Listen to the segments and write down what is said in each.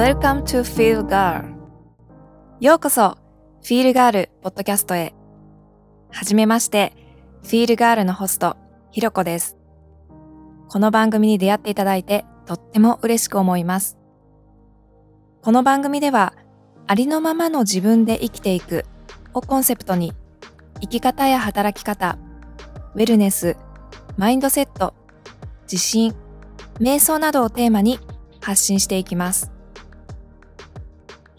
Welcome to Feel Girl. ようこそ Feel Girl ポッドキャストへ。はじめまして Feel Girl のホストひろこです。この番組に出会っていただいてとっても嬉しく思います。この番組ではありのままの自分で生きていくをコンセプトに生き方や働き方ウェルネスマインドセット自信瞑想などをテーマに発信していきます。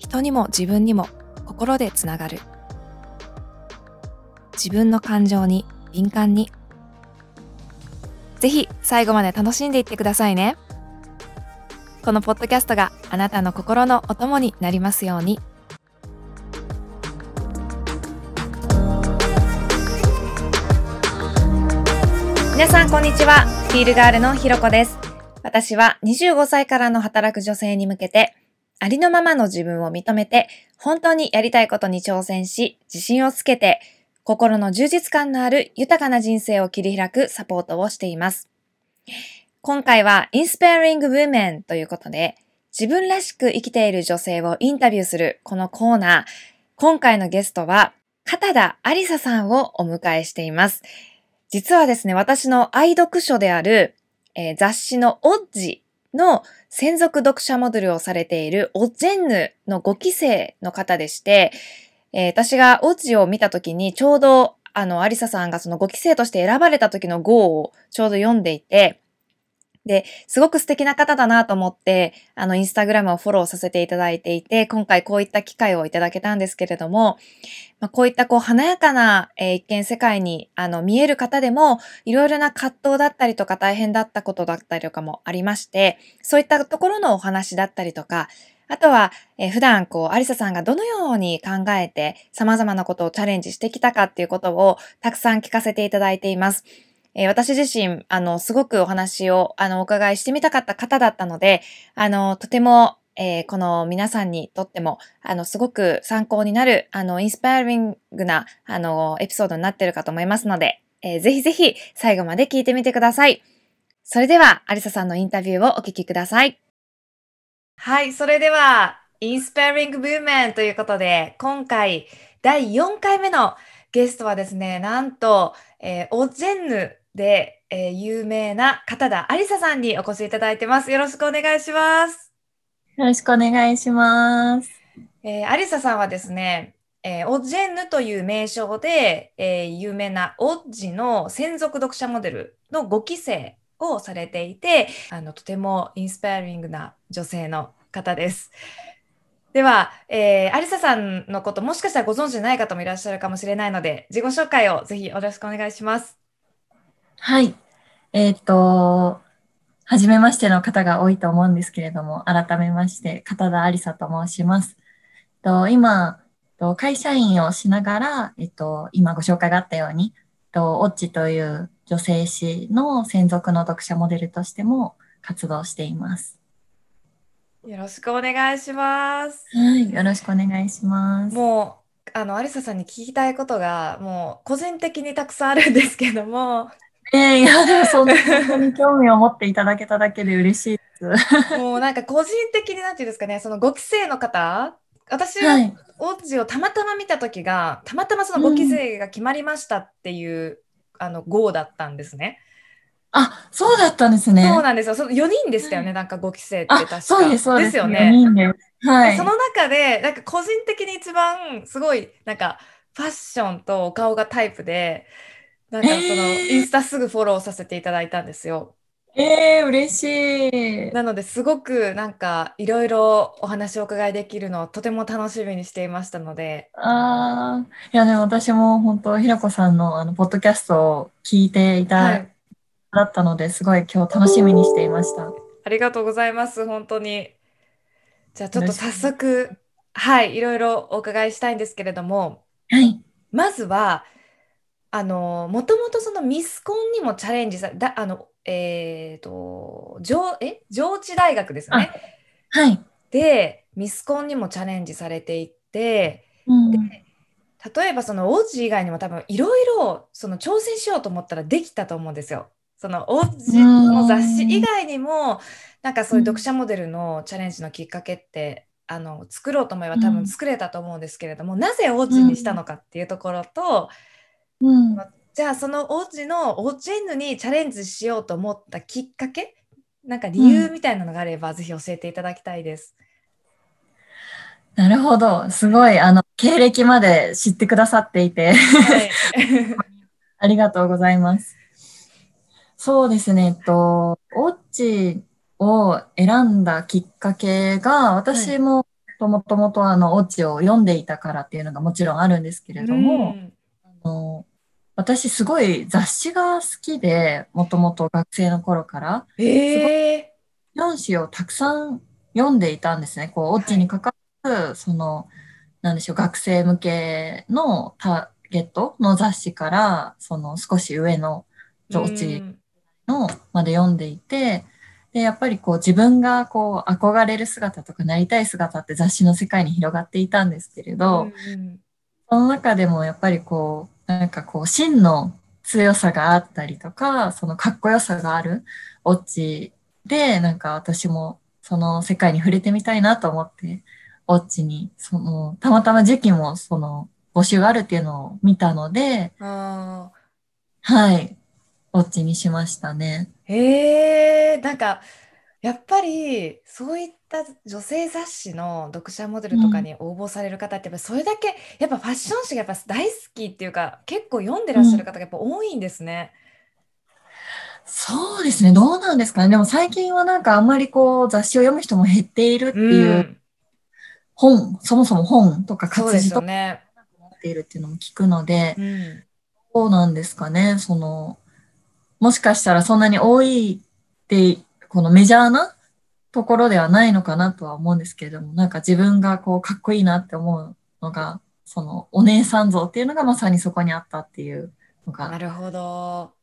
人にも自分にも心でつながる。自分の感情に敏感に。ぜひ最後まで楽しんでいってくださいね。このポッドキャストがあなたの心のお供になりますように。皆さんこんにちは。フィールガールのひろこです。私は25歳からの働く女性に向けて、ありのままの自分を認めて、本当にやりたいことに挑戦し、自信をつけて、心の充実感のある豊かな人生を切り開くサポートをしています。今回は Inspiring Women ということで、自分らしく生きている女性をインタビューするこのコーナー、今回のゲストは、片田ありささんをお迎えしています。実はですね、私の愛読書であるえー、雑誌のオッジの専属読者モデルをされているオジェンヌの5期生の方でして、えー、私がオッジを見た時にちょうどあの、アリサさんがその5期生として選ばれた時の号をちょうど読んでいて、で、すごく素敵な方だなと思って、あの、インスタグラムをフォローさせていただいていて、今回こういった機会をいただけたんですけれども、まあ、こういったこう華やかな、えー、一見世界にあの見える方でも、いろいろな葛藤だったりとか大変だったことだったりとかもありまして、そういったところのお話だったりとか、あとは、えー、普段こう、アリサさんがどのように考えて様々なことをチャレンジしてきたかっていうことをたくさん聞かせていただいています。えー、私自身、あの、すごくお話を、あの、お伺いしてみたかった方だったので、あの、とても、えー、この皆さんにとっても、あの、すごく参考になる、あの、インスパイリングな、あの、エピソードになってるかと思いますので、えー、ぜひぜひ最後まで聞いてみてください。それでは、アリサさんのインタビューをお聞きください。はい、それでは、インスパイリングブーメンということで、今回、第4回目のゲストはですね、なんと、えー、オジェンヌで、えー、有名な片田ありささんにお越しいただいてます。よろしくお願いします。よろしくお願いします。えー、アリサさんはですね、えー、オッジェンヌという名称で、えー、有名なオッジの専属読者モデルの5期生をされていて、あの、とてもインスパイリングな女性の方です。では、えー、アリサさんのこともしかしたらご存知ない方もいらっしゃるかもしれないので、自己紹介をぜひよろしくお願いします。はい。えっ、と、はじめましての方が多いと思うんですけれども、改めまして、片田ありさと申します。と今と、会社員をしながら、えっと、今ご紹介があったように、とオッチという女性誌の専属の読者モデルとしても活動しています。よろしくお願いします。はい、よろしくお願いします。もう、あの、アリサさんに聞きたいことが、もう、個人的にたくさんあるんですけども、えー、いや、でもそんなに興味を持っていただけただけで嬉しいです。もうなんか個人的になんていうんですかね、その5期生の方、私はオッジをたまたま見た時が、たまたまその5期生が決まりましたっていう、うん、あの号だったんですね。あ、そうだったんですね。そうなんですよ。その4人でしたよね、なんか5期生って確か。そうです、そうです。ですよね。4人で。はい。その中で、なんか個人的に一番すごい、なんかファッションとお顔がタイプで、なんかその、インスタすぐフォローさせていただいたんですよ。えー、嬉しい。なのですごくなんかいろいろお話をお伺いできるのをとても楽しみにしていましたので。ああ、いやね、私も本当、ひらこさんのあの、ポッドキャストを聞いていた、はい、だったので、すごい今日楽しみにしていました。ありがとうございます、本当に。じゃあちょっと早速、はい、いろいろお伺いしたいんですけれども、はい。まずは、あの、もともとそのミスコンにもチャレンジさ、だ、あの、えっと、上、え、上智大学ですね。はい。で、ミスコンにもチャレンジされていて、うん、で例えばその王子以外にも多分いろいろその挑戦しようと思ったらできたと思うんですよ。そのおうちの雑誌以外にもなんかそういう読者モデルのチャレンジのきっかけってあの作ろうと思えば多分作れたと思うんですけれども、なぜ王子にしたのかっていうところと、うん、じゃあその王子のオーチェンヌにチャレンジしようと思ったきっかけなんか理由みたいなのがあれば、ぜひ教えていただきたいです。なるほど。すごい、あの、経歴まで知ってくださっていて、はい、ありがとうございます。そうですね、えっと、オッチを選んだきっかけが、私ももともとあの、オッチを読んでいたからっていうのがもちろんあるんですけれども、うんあの私すごい雑誌が好きで、もともと学生の頃から、ええ4誌をたくさん読んでいたんですね。こう、オッチに関わる、その、なんでしょう、学生向けのターゲットの雑誌から、その少し上のオッチうんのまで読んでいて、で、やっぱりこう自分がこう憧れる姿とかなりたい姿って雑誌の世界に広がっていたんですけれど、うん。その中でもやっぱりこう、なんかこう真の強さがあったりとか、そのかっこよさがあるオッチで、なんか私もその世界に触れてみたいなと思って、オッチに、その、たまたま時期もその募集があるっていうのを見たので、あはい、オッチにしましたね。ーえー、なんかやっぱりそういった女性雑誌の読者モデルとかに応募される方ってやっぱそれだけやっぱファッション誌がやっぱ大好きっていうか結構読んでらっしゃる方がやっぱ多いんですね。そうですね。どうなんですかね。でも最近はなんかあんまりこう雑誌を読む人も減っているっていううん本、そもそも本とか活字とかよね。持っているっていうのも聞くので、うんそうなんですかね。その、もしかしたらそんなに多いって、このメジャーなところではないのかなとは思うんですけれども、なんか自分がこうかっこいいなって思うのが、そのお姉さん像っていうのがまさにそこにあったっていうのが、なるほど。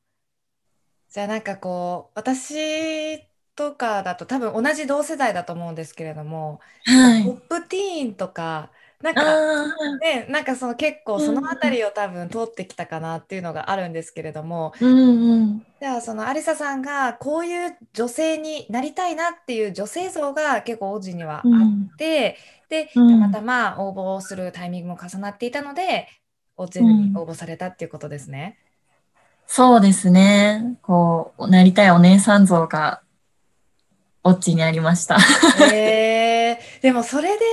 じゃあなんかこう私とかだと多分同じ同世代だと思うんですけれども、はい。ポップティーンとかなんあかあ、ね、なんかその結構そうんのあたりを多分通ってきたかなっていうのがあるんですけれども、うんうん。じゃあそのアリサさんがこういう女性になりたいなっていう女性像が結構王子にはあうんって、で、うんたまたま応募するタイミングも重なっていたので、王子に応募されたっていうことですね。そうですね。こう、なりたいお姉さん像が、オッチにありました。へえでもそれで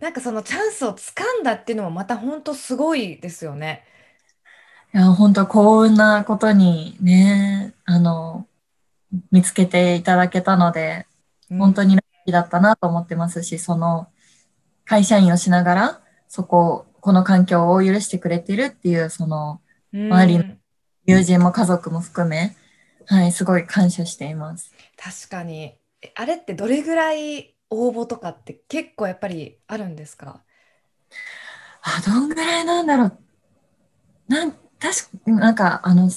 なんかそのチャンスをつかんだっていうのもまた本当すごいですよね。いや、本当幸運なことにね、あの、見つけていただけたので、本当にラッキーだったなと思ってますし、その、会社員をしながら、そこ、この環境を許してくれているっていう、その、うん周りの友人も家族も含め、はい、すごい感謝しています。確かにえあれってどれぐらい応募とかって結構やっぱりあるんですか？あ、どんぐらいなんだろう。なん、確か、なんか、あの、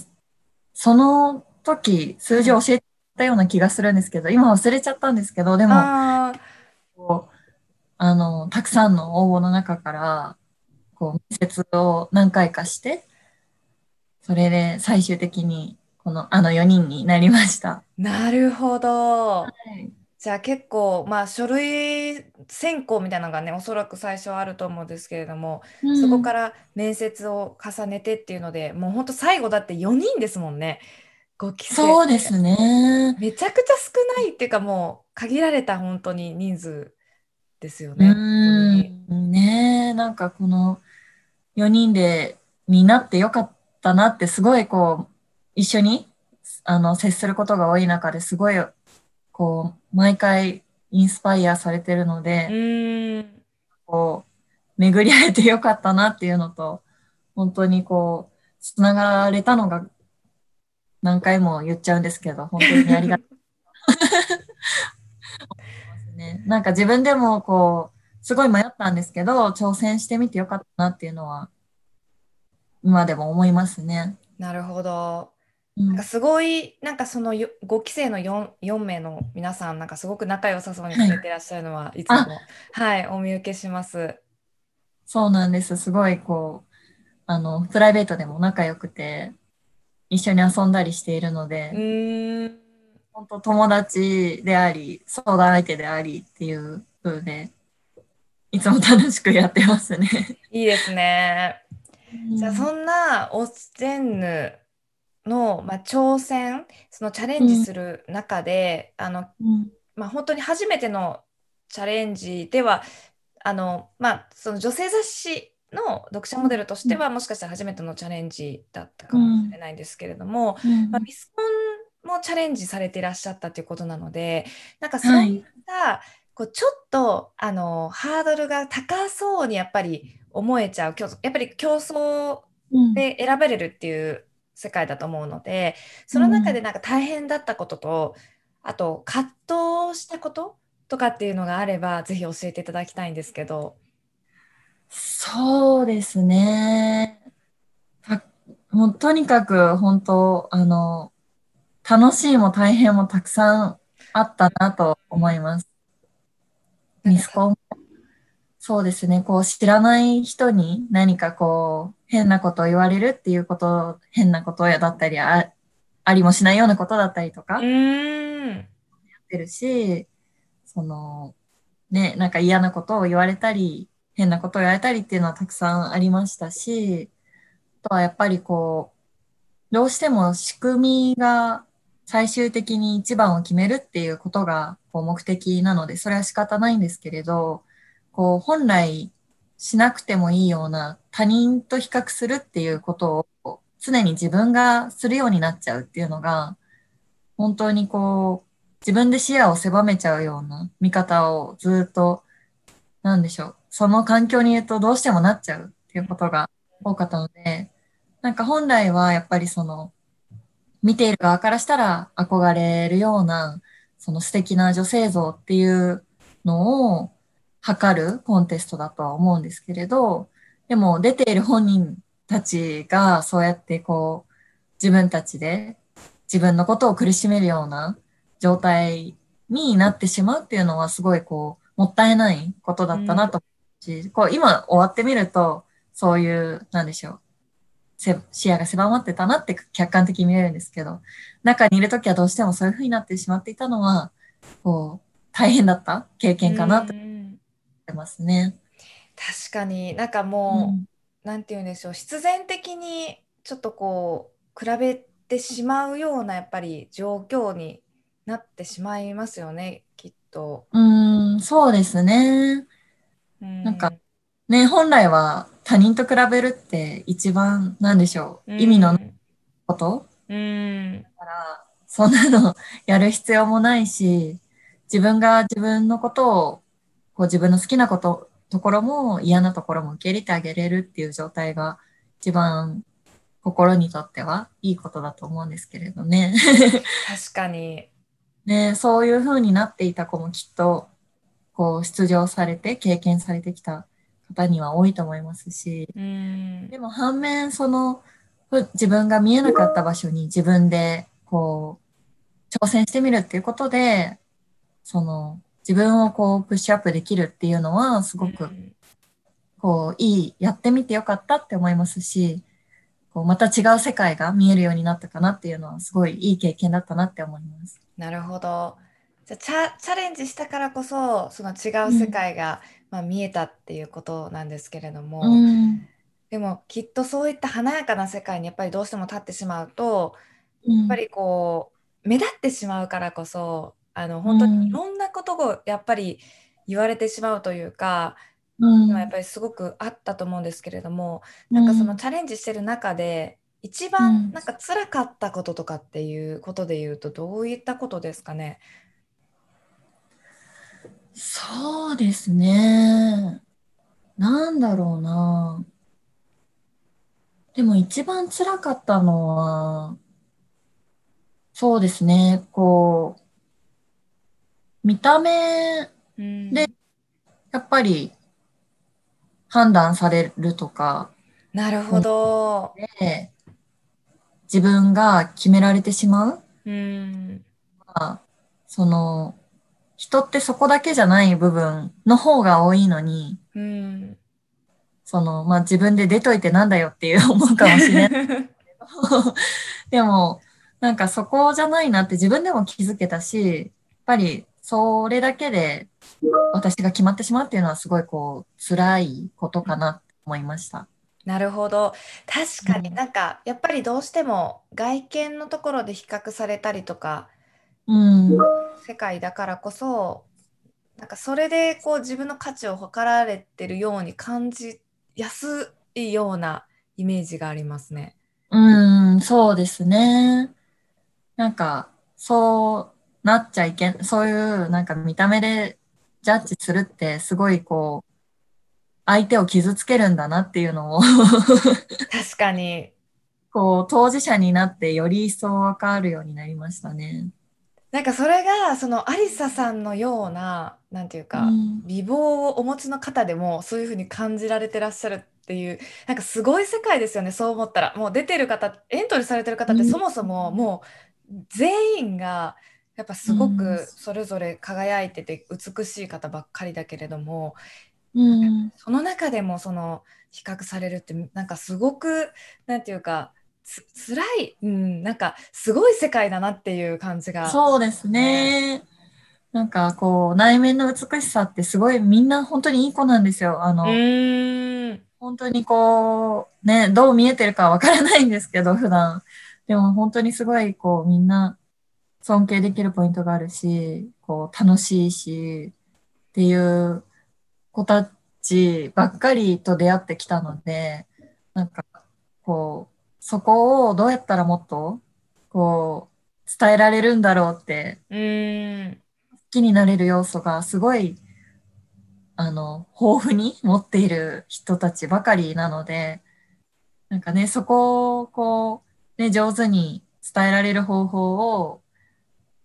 その時、数字を教えたような気がするんですけど、今忘れちゃったんですけど、でも、あこう、あの、たくさんの応募の中から、こう、面接を何回かして、それで最終的に、この、あの4人になりました。ーなるほど。はい。じゃあ結構まあ書類選考みたいなのがねおそらく最初はあると思うんですけれども、そこから面接を重ねてっていうのでもうほんと最後だって4人ですもんね5期生そうですね。めちゃくちゃ少ないっていうかもう限られた本当に人数ですようね。本当にーん、ねえ、なんかこの4人でになってよかったなって、すごいこう、一緒にあの接することが多い中ですごい、こう、毎回インスパイアされてるのうで、こう、巡り会えてよかったなっていうのと、本当にこう、つながれたのが何回も言っちゃうんですけど、本当にありがとう ね。なんか自分でもこう、すごい迷ったんですけど、挑戦してみてよかったなっていうのは、今でも思いますね。なるほど。うんなんかすごいなんかそのよ5期生の 4, 4名の皆さんなんかすごく仲良さそうにされてらっしゃるのはいつもはいお見受けします。そうなんです。すごいこう、あの、プライベートでも仲良くて、一緒に遊んだりしているので。本当友達であり、相談相手でありっていう風で、いつも楽しくやってますね。いいですね。じゃあうんそんなオッゼンヌの、まあ、挑戦、そのチャレンジする中で、あの、うんまあ、本当に初めてのチャレンジでは、あの、まあ、その女性雑誌の読者モデルとしては、もしかしたら初めてのチャレンジだったかもしれないんですけれども、うん。まあ、ミスコンもチャレンジされていらっしゃったということなので、なんかそうい。った、こうちょっとあのハードルが高そうにやっぱり思えちゃう競争やっぱり競争うん。で選べれるっていう世界だと思うのでその中でなんか大変だったことと、あと葛藤したこととかっていうのがあればぜひ教えていただきたいんですけど。そうですね。たもうとにかく本当、あの、楽しいも大変もたくさんあったなと思います。ミスコン。そうですね。こう知らない人に何かこう変なことを言われるっていうこと、変なことだったり、あありもしないようなことだったりとかうーんってるし、その、ね、なんか嫌なことを言われたり、変なことを言われたりっていうのはたくさんありましたし、あとはやっぱりこう、どうしても仕組みが最終的に一番を決めるっていうことがこう目的なので、それは仕方ないんですけれど、こう、本来しなくてもいいような他人と比較するっていうことを常に自分がするようになっちゃうっていうのが、本当にこう、自分で視野を狭めちゃうような見方をずっと、なんでしょう。その環境にいるとどうしてもなっちゃうっていうことが多かったので、なんか本来はやっぱりその、見ている側からしたら憧れるような、その素敵な女性像っていうのを測るコンテストだとは思うんですけれど、でも出ている本人たちがそうやってこう、自分たちで自分のことを苦しめるような状態になってしまうっていうのはすごいこう、もったいないことだったなと思うし、こう今終わってみると、そういう、なんでしょう、せ視野が狭まってたなって客観的に見えるんですけど、中にいるときはどうしてもそういう風になってしまっていたのは、こう、大変だった経験かなと思うんってますね。確かに。なんかうもう、ん。なんて言うんでしょう。必然的にちょっとこう比べてしまうようなやっぱり状況になってしまいますよね。きっと。うーん、そうですね。うん。なんかね、本来は他人と比べるって一番、なんでしょう、意味のこと。うん。から、そんなの やる必要もないし、自分が自分のことを、こう自分の好きなこと、ところも嫌なところも受け入れてあげれるっていう状態が一番心にとってはいいことだと思うんですけれどね。確かに。ね、そういう風になっていた子もきっと、こう出場されて経験されてきた方には多いと思いますし、うんでも反面、その、ふ自分が見えなかった場所に自分で、こう、挑戦してみるっていうことで、その、自分をこう、プッシュアップできるっていうのは、すごく、うんこう、いい、やってみてよかったって思いますし、こう、また違う世界が見えるようになったかなっていうのは、すごいいい経験だったなって思います。なるほど。じゃあチャ、チャレンジしたからこそその違う世界が、まあ、見えたっていうことなんですけれども、うん。でもきっとそういった華やかな世界にやっぱりどうしても立ってしまうとややっぱりこう目立ってしまうからこそあの本当にいろんなことをやっぱり言われてしまうというか、うん、やっぱりすごくあったと思うんですけれども、なんかそのチャレンジしてる中で一番なんか辛かったこととかっていうことで言うとどういったことですかね？そうですね。なんだろうな。でも一番辛かったのは、そうですね、こう、見た目うんでやっぱり判断されるとかなるほど。で、自分が決められてしまううんその、人ってそこだけじゃない部分の方が多いのに、うんその、まあ、自分で出といてなんだよっていう思うかもしれない。でも、なんかそこじゃないなって自分でも気づけたし、やっぱりそれだけで私が決まってしまうっていうのはすごいこう辛いことかなと思いました。なるほど。確かにうんなんかやっぱりどうしても外見のところで比較されたりとかうん、世界だからこそなんかそれでこう自分の価値を測られてるように感じやすいようなイメージがありますね。うん、そうですね。なんか、そうなっちゃいけん、そういうなんか見た目でジャッジするってすごいこう、相手を傷つけるんだなっていうのを。確かに。こう、当事者になってより一層わかるようになりましたね。なんかそれがそのアリサさんのようななんていううかん、美貌をお持ちの方でもそういうふうに感じられてらっしゃるっていうなんかすごい世界ですよねそう思ったら。もう出てる方エントリーされてる方ってうんそもそももう全員がやっぱすごうんくそれぞれ輝いてて美しい方ばっかりだけれどもうん、その中でもその比較されるってなんかすごくなんていうかつ辛い、うん、なんかすごい世界だなっていう感じが。そうですね。なんかこう、内面の美しさってすごいみんな本当にいい子なんですよ。あうの、本当にこう、ね、どう見えてるかわからないんですけど、普段。でも本当にすごいこう、みんな尊敬できるポイントがあるし、こう、楽しいし、っていう子たちばっかりと出会ってきたので、なんか、こう、そこをどうやったらもっと、こう、伝えられるんだろうって、うん好きになれる要素がすごい、あの、豊富に持っている人たちばかりなので、なんかね、そこをこう、ね、上手に伝えられる方法を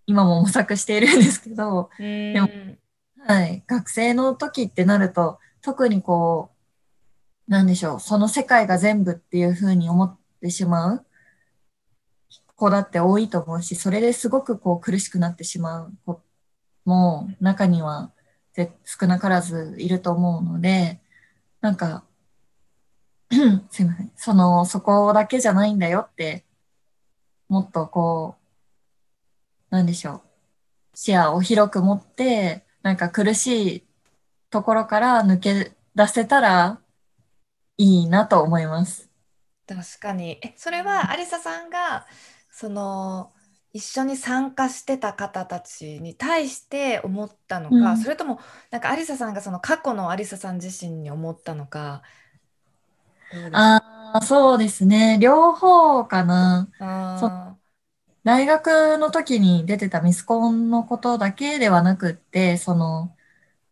今も模索しているんですけど、でもはい、学生の時ってなると、特にこう、なんでしょう、その世界が全部っていうふうに思ってしまう子だって多いと思うし、それですごくこう苦しくなってしまう子も中にはぜ少なからずいると思うので、なんか、すいません、その、そこだけじゃないんだよって、もっとこう、なんでしょう、視野を広く持って、なんか苦しいところから抜け出せたらいいなと思います。確かに。え、それはアリサさんがその一緒に参加してた方たちに対して思ったのか、うんそれともなんかアリサさんがその過去のアリサさん自身に思ったのか。ああ、そうですね。両方かな。あ大学の時に出てたミスコンのことだけではなくって、その、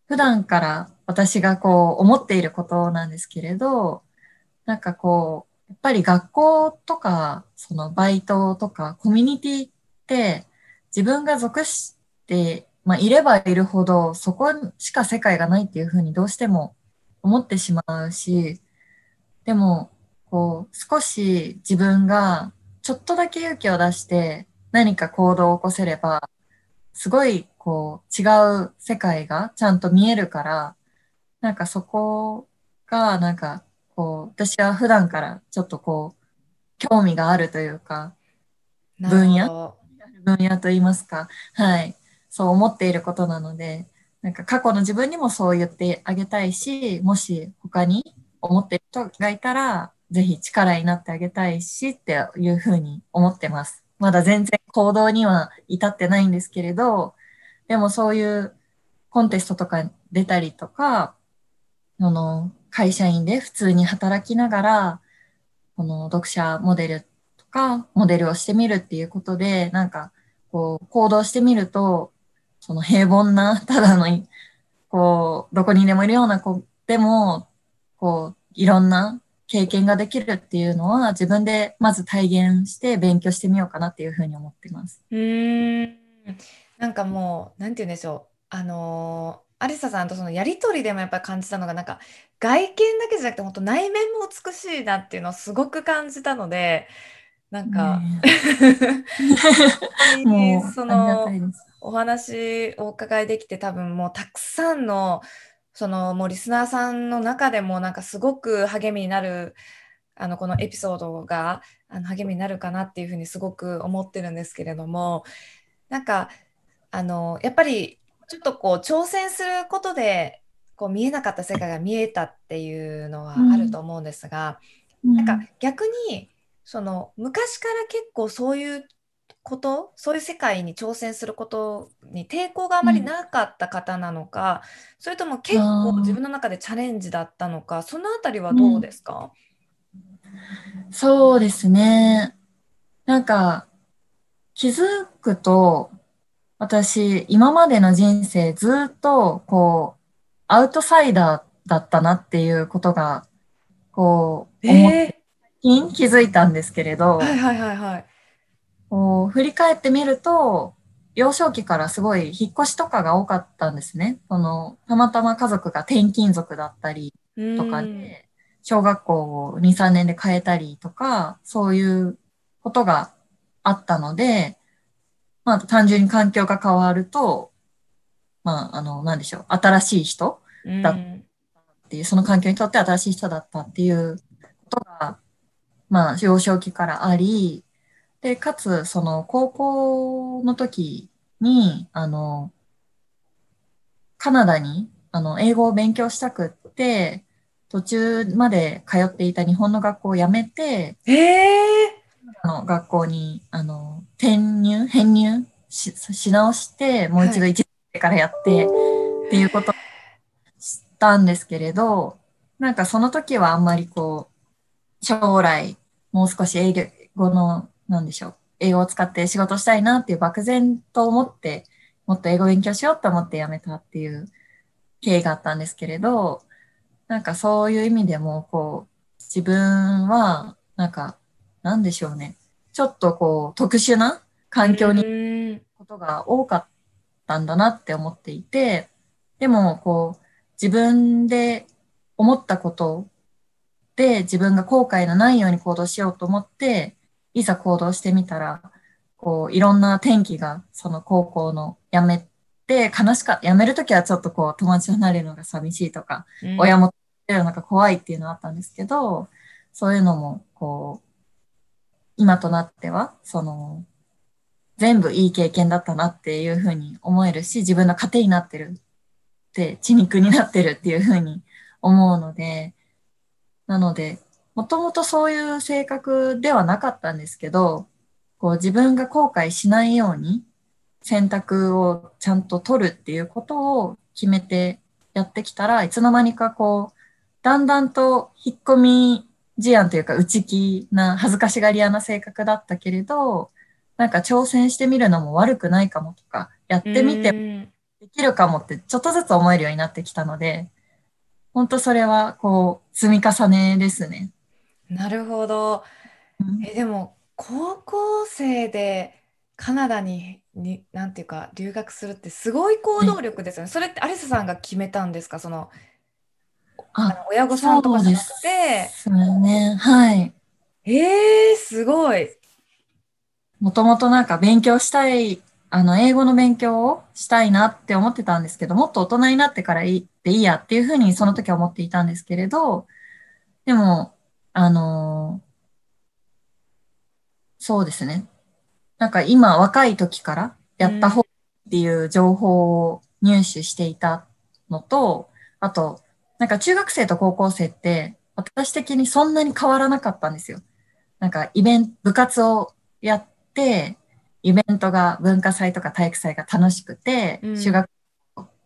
普段から私がこう思っていることなんですけれど、なんかこう、やっぱり学校とか、そのバイトとかコミュニティって自分が属して、まあいればいるほどそこしか世界がないっていうふうにどうしても思ってしまうし、でも、こう、少し自分がちょっとだけ勇気を出して何か行動を起こせれば、すごいこう違う世界がちゃんと見えるから、なんかそこがなんかこう私は普段からちょっとこう興味があるというか、ー分野？分野といいますか、はい、そう思っていることなので、なんか過去の自分にもそう言ってあげたいし、もし他に思っている人がいたら、ぜひ力になってあげたいしっていうふうに思ってます。まだ全然行動には至ってないんですけれど、でもそういうコンテストとか出たりとか、あの、会社員で普通に働きながら、この読者モデルとか、モデルをしてみるっていうことで、なんか、こう、行動してみると、その平凡な、ただの、こう、どこにでもいるような子でも、こう、いろんな経験ができるっていうのは、自分でまず体現して勉強してみようかなっていうふうに思ってます。うーんなんかもうなんて言うんでしょうあのーアリサさんとそのやりとりでもやっぱり感じたのがなんか外見だけじゃなくて本当内面も美しいなっていうのをすごく感じたのでなんか、ね その。お話お伺いできて多分もうたくさんのそのもうリスナーさんの中でもなんかすごく励みになるあのこのエピソードがあの励みになるかなっていうふうにすごく思ってるんですけれどもなんかあのやっぱりちょっとこう挑戦することでこう見えなかった世界が見えたっていうのはあると思うんですが、うん、なんか逆にその昔から結構そういうことそういう世界に挑戦することに抵抗があまりなかった方なのか、うん、それとも結構自分の中でチャレンジだったのかそのあたりはどうですか、うん、そうですね。なんか気づくと私今までの人生ずっとこうアウトサイダーだったなっていうことがこうえー、気づいたんですけれど、はいはいはいはいこう振り返ってみると、幼少期からすごい引っ越しとかが多かったんですね。その、たまたま家族が転勤族だったりとかで、小学校を2、3年で変えたりとか、そういうことがあったので、まあ単純に環境が変わると、まあ、あの、なんでしょう、新しい人だったっていう、その環境にとって新しい人だったっていうことが、まあ、幼少期からあり、で、かつ、その、高校の時に、あの、カナダに、あの、英語を勉強したくって、途中まで通っていた日本の学校を辞めて、えー、あの学校に、あの、転入、編入しし直して、もう一度一年からやって、はい、っていうことをしたんですけれど、なんかその時はあんまりこう、将来、もう少し英語のなんでしょう、英語を使って仕事したいなっていう漠然と思って、もっと英語勉強しようと思って辞めたっていう経緯があったんですけれど、なんかそういう意味でも、こう、自分は、なんか、なんでしょうね。ちょっとこう、特殊な環境にことが多かったんだなって思っていて、でも、こう、自分で思ったことで自分が後悔のないように行動しようと思って、いざ行動してみたら、こう、いろんな転機が、その高校の辞めて、悲しか、辞めるときはちょっとこう、友達離れるのが寂しいとか、うん、親も出るのが怖いっていうのはあったんですけど、そういうのも、こう、今となっては、その、全部いい経験だったなっていうふうに思えるし、自分の糧になってるって、血肉になってるっていうふうに思うので、なので、もともとそういう性格ではなかったんですけど、こう自分が後悔しないように選択をちゃんと取るっていうことを決めてやってきたらいつの間にかこう、だんだんと引っ込み思案というか内気な恥ずかしがり屋な性格だったけれど、なんか挑戦してみるのも悪くないかもとか、やってみてできるかもってちょっとずつ思えるようになってきたので、本当それはこう積み重ねですね。なるほど。え、でも、高校生でカナダに、に、なんていうか、留学するってすごい行動力ですよね。それってアリサさんが決めたんですか？その、あの親御さんとかじゃなくて？そうですね。はい。えー、すごい。もともとなんか勉強したい、あの、英語の勉強をしたいなって思ってたんですけど、もっと大人になってからいいっていいやっていうふうにその時は思っていたんですけれど、でも、あのそうですね。なんか今若い時からやった方っていう情報を入手していたのと、あと、なんか中学生と高校生って私的にそんなに変わらなかったんですよ。なんかイベント、部活をやって、イベントが文化祭とか体育祭が楽しくて、うん、修学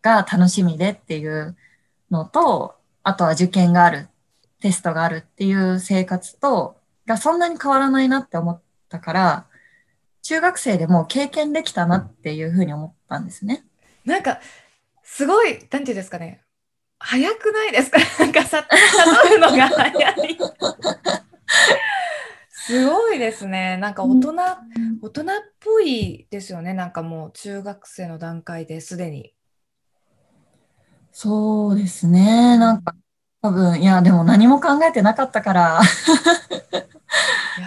が楽しみでっていうのと、あとは受験があるテストがあるっていう生活と、がそんなに変わらないなって思ったから、中学生でも経験できたなっていうふうに思ったんですね。なんか、すごい、なんていうんですかね、早くないですか？なんかさ、悟るのが早い。すごいですね。なんか大人、うん、大人っぽいですよね。なんかもう中学生の段階ですでに。そうですね。なんか多分、いや、でも何も考えてなかったから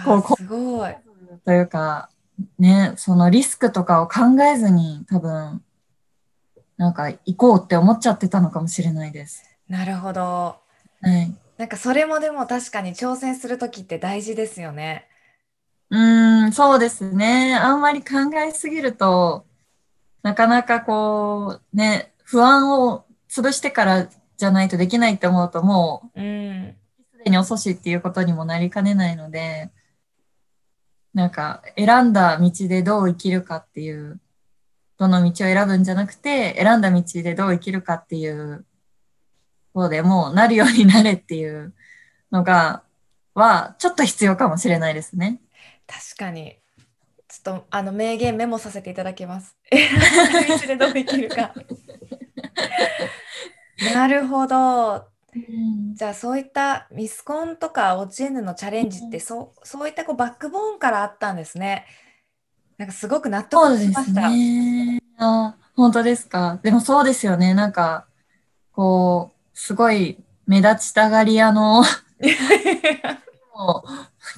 こう、すごい。というか、ね、そのリスクとかを考えずに多分、なんか行こうって思っちゃってたのかもしれないです。なるほど。はい。なんかそれもでも確かに挑戦するときって大事ですよね。うーん、そうですね。あんまり考えすぎると、なかなかこう、ね、不安を潰してからじゃないとできないって思うと、もうん。う、すでに遅しっていうことにもなりかねないので、なんか、選んだ道でどう生きるかっていう、どの道を選ぶんじゃなくて、選んだ道でどう生きるかっていう、そうでもうなるようになれっていうのが、は、ちょっと必要かもしれないですね。確かに。ちょっとあの名言メモさせていただきます。道でどう生きるか。なるほど。じゃあそういったミスコンとかオチエヌのチャレンジってそう、そういったこうバックボーンからあったんですね。なんかすごく納得しますした。ね。あ、本当ですか？でもそうですよね。なんか、こう、すごい目立ちたがり屋の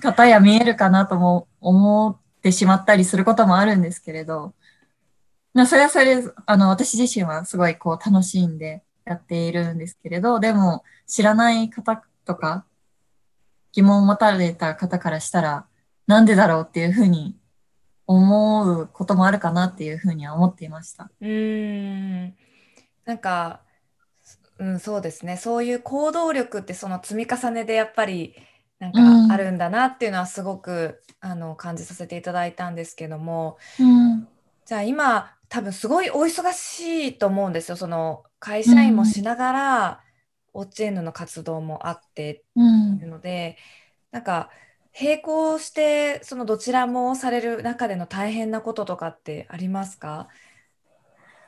方や見えるかなとも思ってしまったりすることもあるんですけれど、まあ、それはそれで、あの、私自身はすごいこう楽しんでやっているんですけれど、でも知らない方とか、疑問を持たれた方からしたら、なんでだろうっていうふうに思うこともあるかなっていうふうには思っていました。うーん。なんか、うん、そうですね。そういう行動力ってその積み重ねでやっぱりなんかうんあるんだなっていうのはすごくあの感じさせていただいたんですけども、うん。じゃあ今多分すごいお忙しいと思うんですよ。その会社員もしながら、オッチェーヌの活動もあってうんっていうので、なんか並行してそのどちらもされる中での大変なこととかってありますか？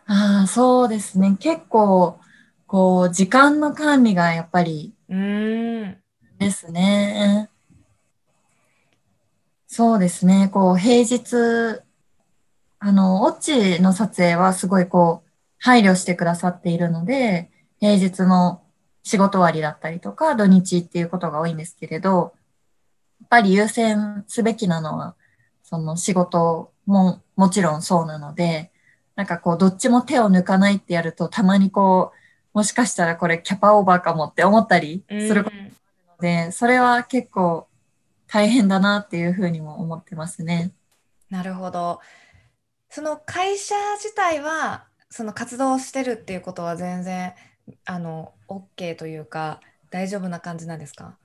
ああ、そうですね。結構、こう、時間の管理がやっぱりうーん。ですね。そうですね。こう、平日、あの、オッチの撮影はすごいこう、配慮してくださっているので、平日の仕事終わりだったりとか、土日っていうことが多いんですけれど、やっぱり優先すべきなのは、その仕事ももちろんそうなので、なんかこう、どっちも手を抜かないってやると、たまにこう、もしかしたらこれキャパオーバーかもって思ったりすることうんで、それは結構大変だなっていうふうにも思ってますね。なるほど。その会社自体は、その活動をしてるっていうことは全然、あの、OK というか、大丈夫な感じなんですか？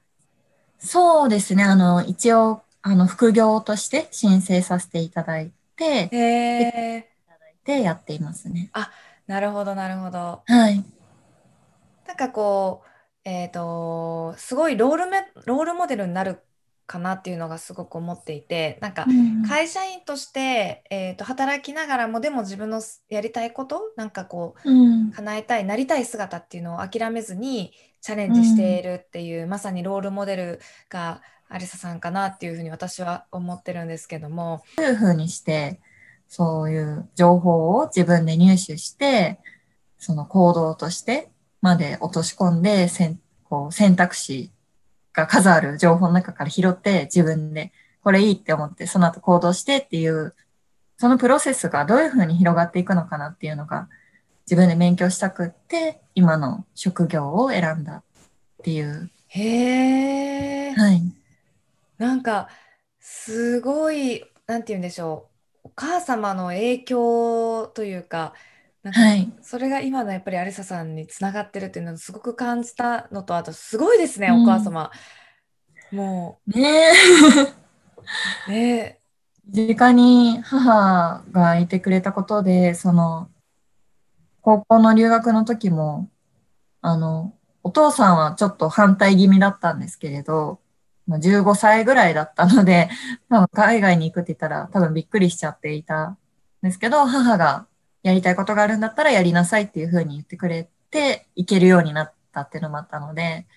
そうですね。あの、一応、あの、副業として申請させていただいて、へえ、でやっていますね。なるほど、なるほど。はい。なんかこう、えっと、すごいロールメ、ロールモデルになるかなっていうのがすごく思っていて、なんかうん会社員として、えーと、働きながらも、でも自分のやりたいこと、なんかこう、うん。叶えたい、なりたい姿っていうのを諦めずにチャレンジしているっていう、まさにロールモデルがアリサさんかなっていうふうに私は思ってるんですけども、どういうふうにして、そういう情報を自分で入手して、その行動としてまで落とし込んで、こう選択肢が数ある情報の中から拾って自分でこれいいって思って、その後行動してっていう、そのプロセスがどういうふうに広がっていくのかなっていうのが自分で勉強したくって、今の職業を選んだっていう。へえ、はい。なんかすごい、なんて言うんでしょう、お母様の影響というか、なんかはい。それが今のやっぱりアリサさんにつながってるっていうのをすごく感じたのと、あとすごいですね、うんお母様。もねえ。う、ね実家に母がいてくれたことで、その、高校の留学の時も、あの、お父さんはちょっと反対気味だったんですけれど、まあ15歳ぐらいだったので、多分海外に行くって言ったら多分びっくりしちゃっていたんですけど、母がやりたいことがあるんだったらやりなさいっていうふうに言ってくれて、行けるようになったっていうのもあったので、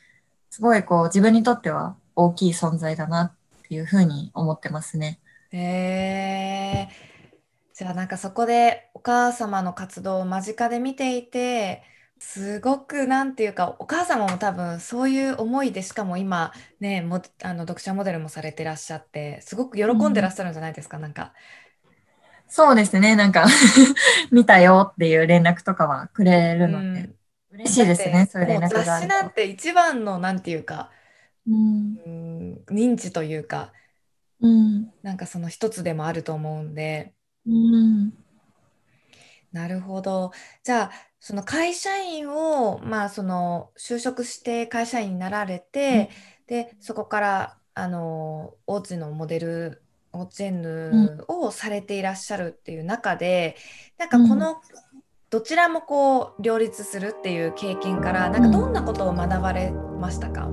すごいこう自分にとっては大きい存在だなっていうふうに思ってますね。へえじゃあなんかそこでお母様の活動を間近で見ていてすごくなんていうかお母様も多分そういう思いでしかも今ねもあの読者モデルもされてらっしゃってすごく喜んでらっしゃるんじゃないですか、なんか。そうですね。なんか 見たよっていう連絡とかはくれるので、うん嬉しいですね、そういう連絡があると。誌なんて一番のなんていうか、うん。うん、認知というか、うん。なんかその一つでもあると思うんで、うん。なるほど。じゃあ、その会社員を、まあ、その就職して会社員になられて、で、そこから、あの、オーツのモデル、オーツェンヌをされていらっしゃるっていう中で、なんかこの、どちらもこう両立するっていう経験から、なんかどんなことを学ばれましたか？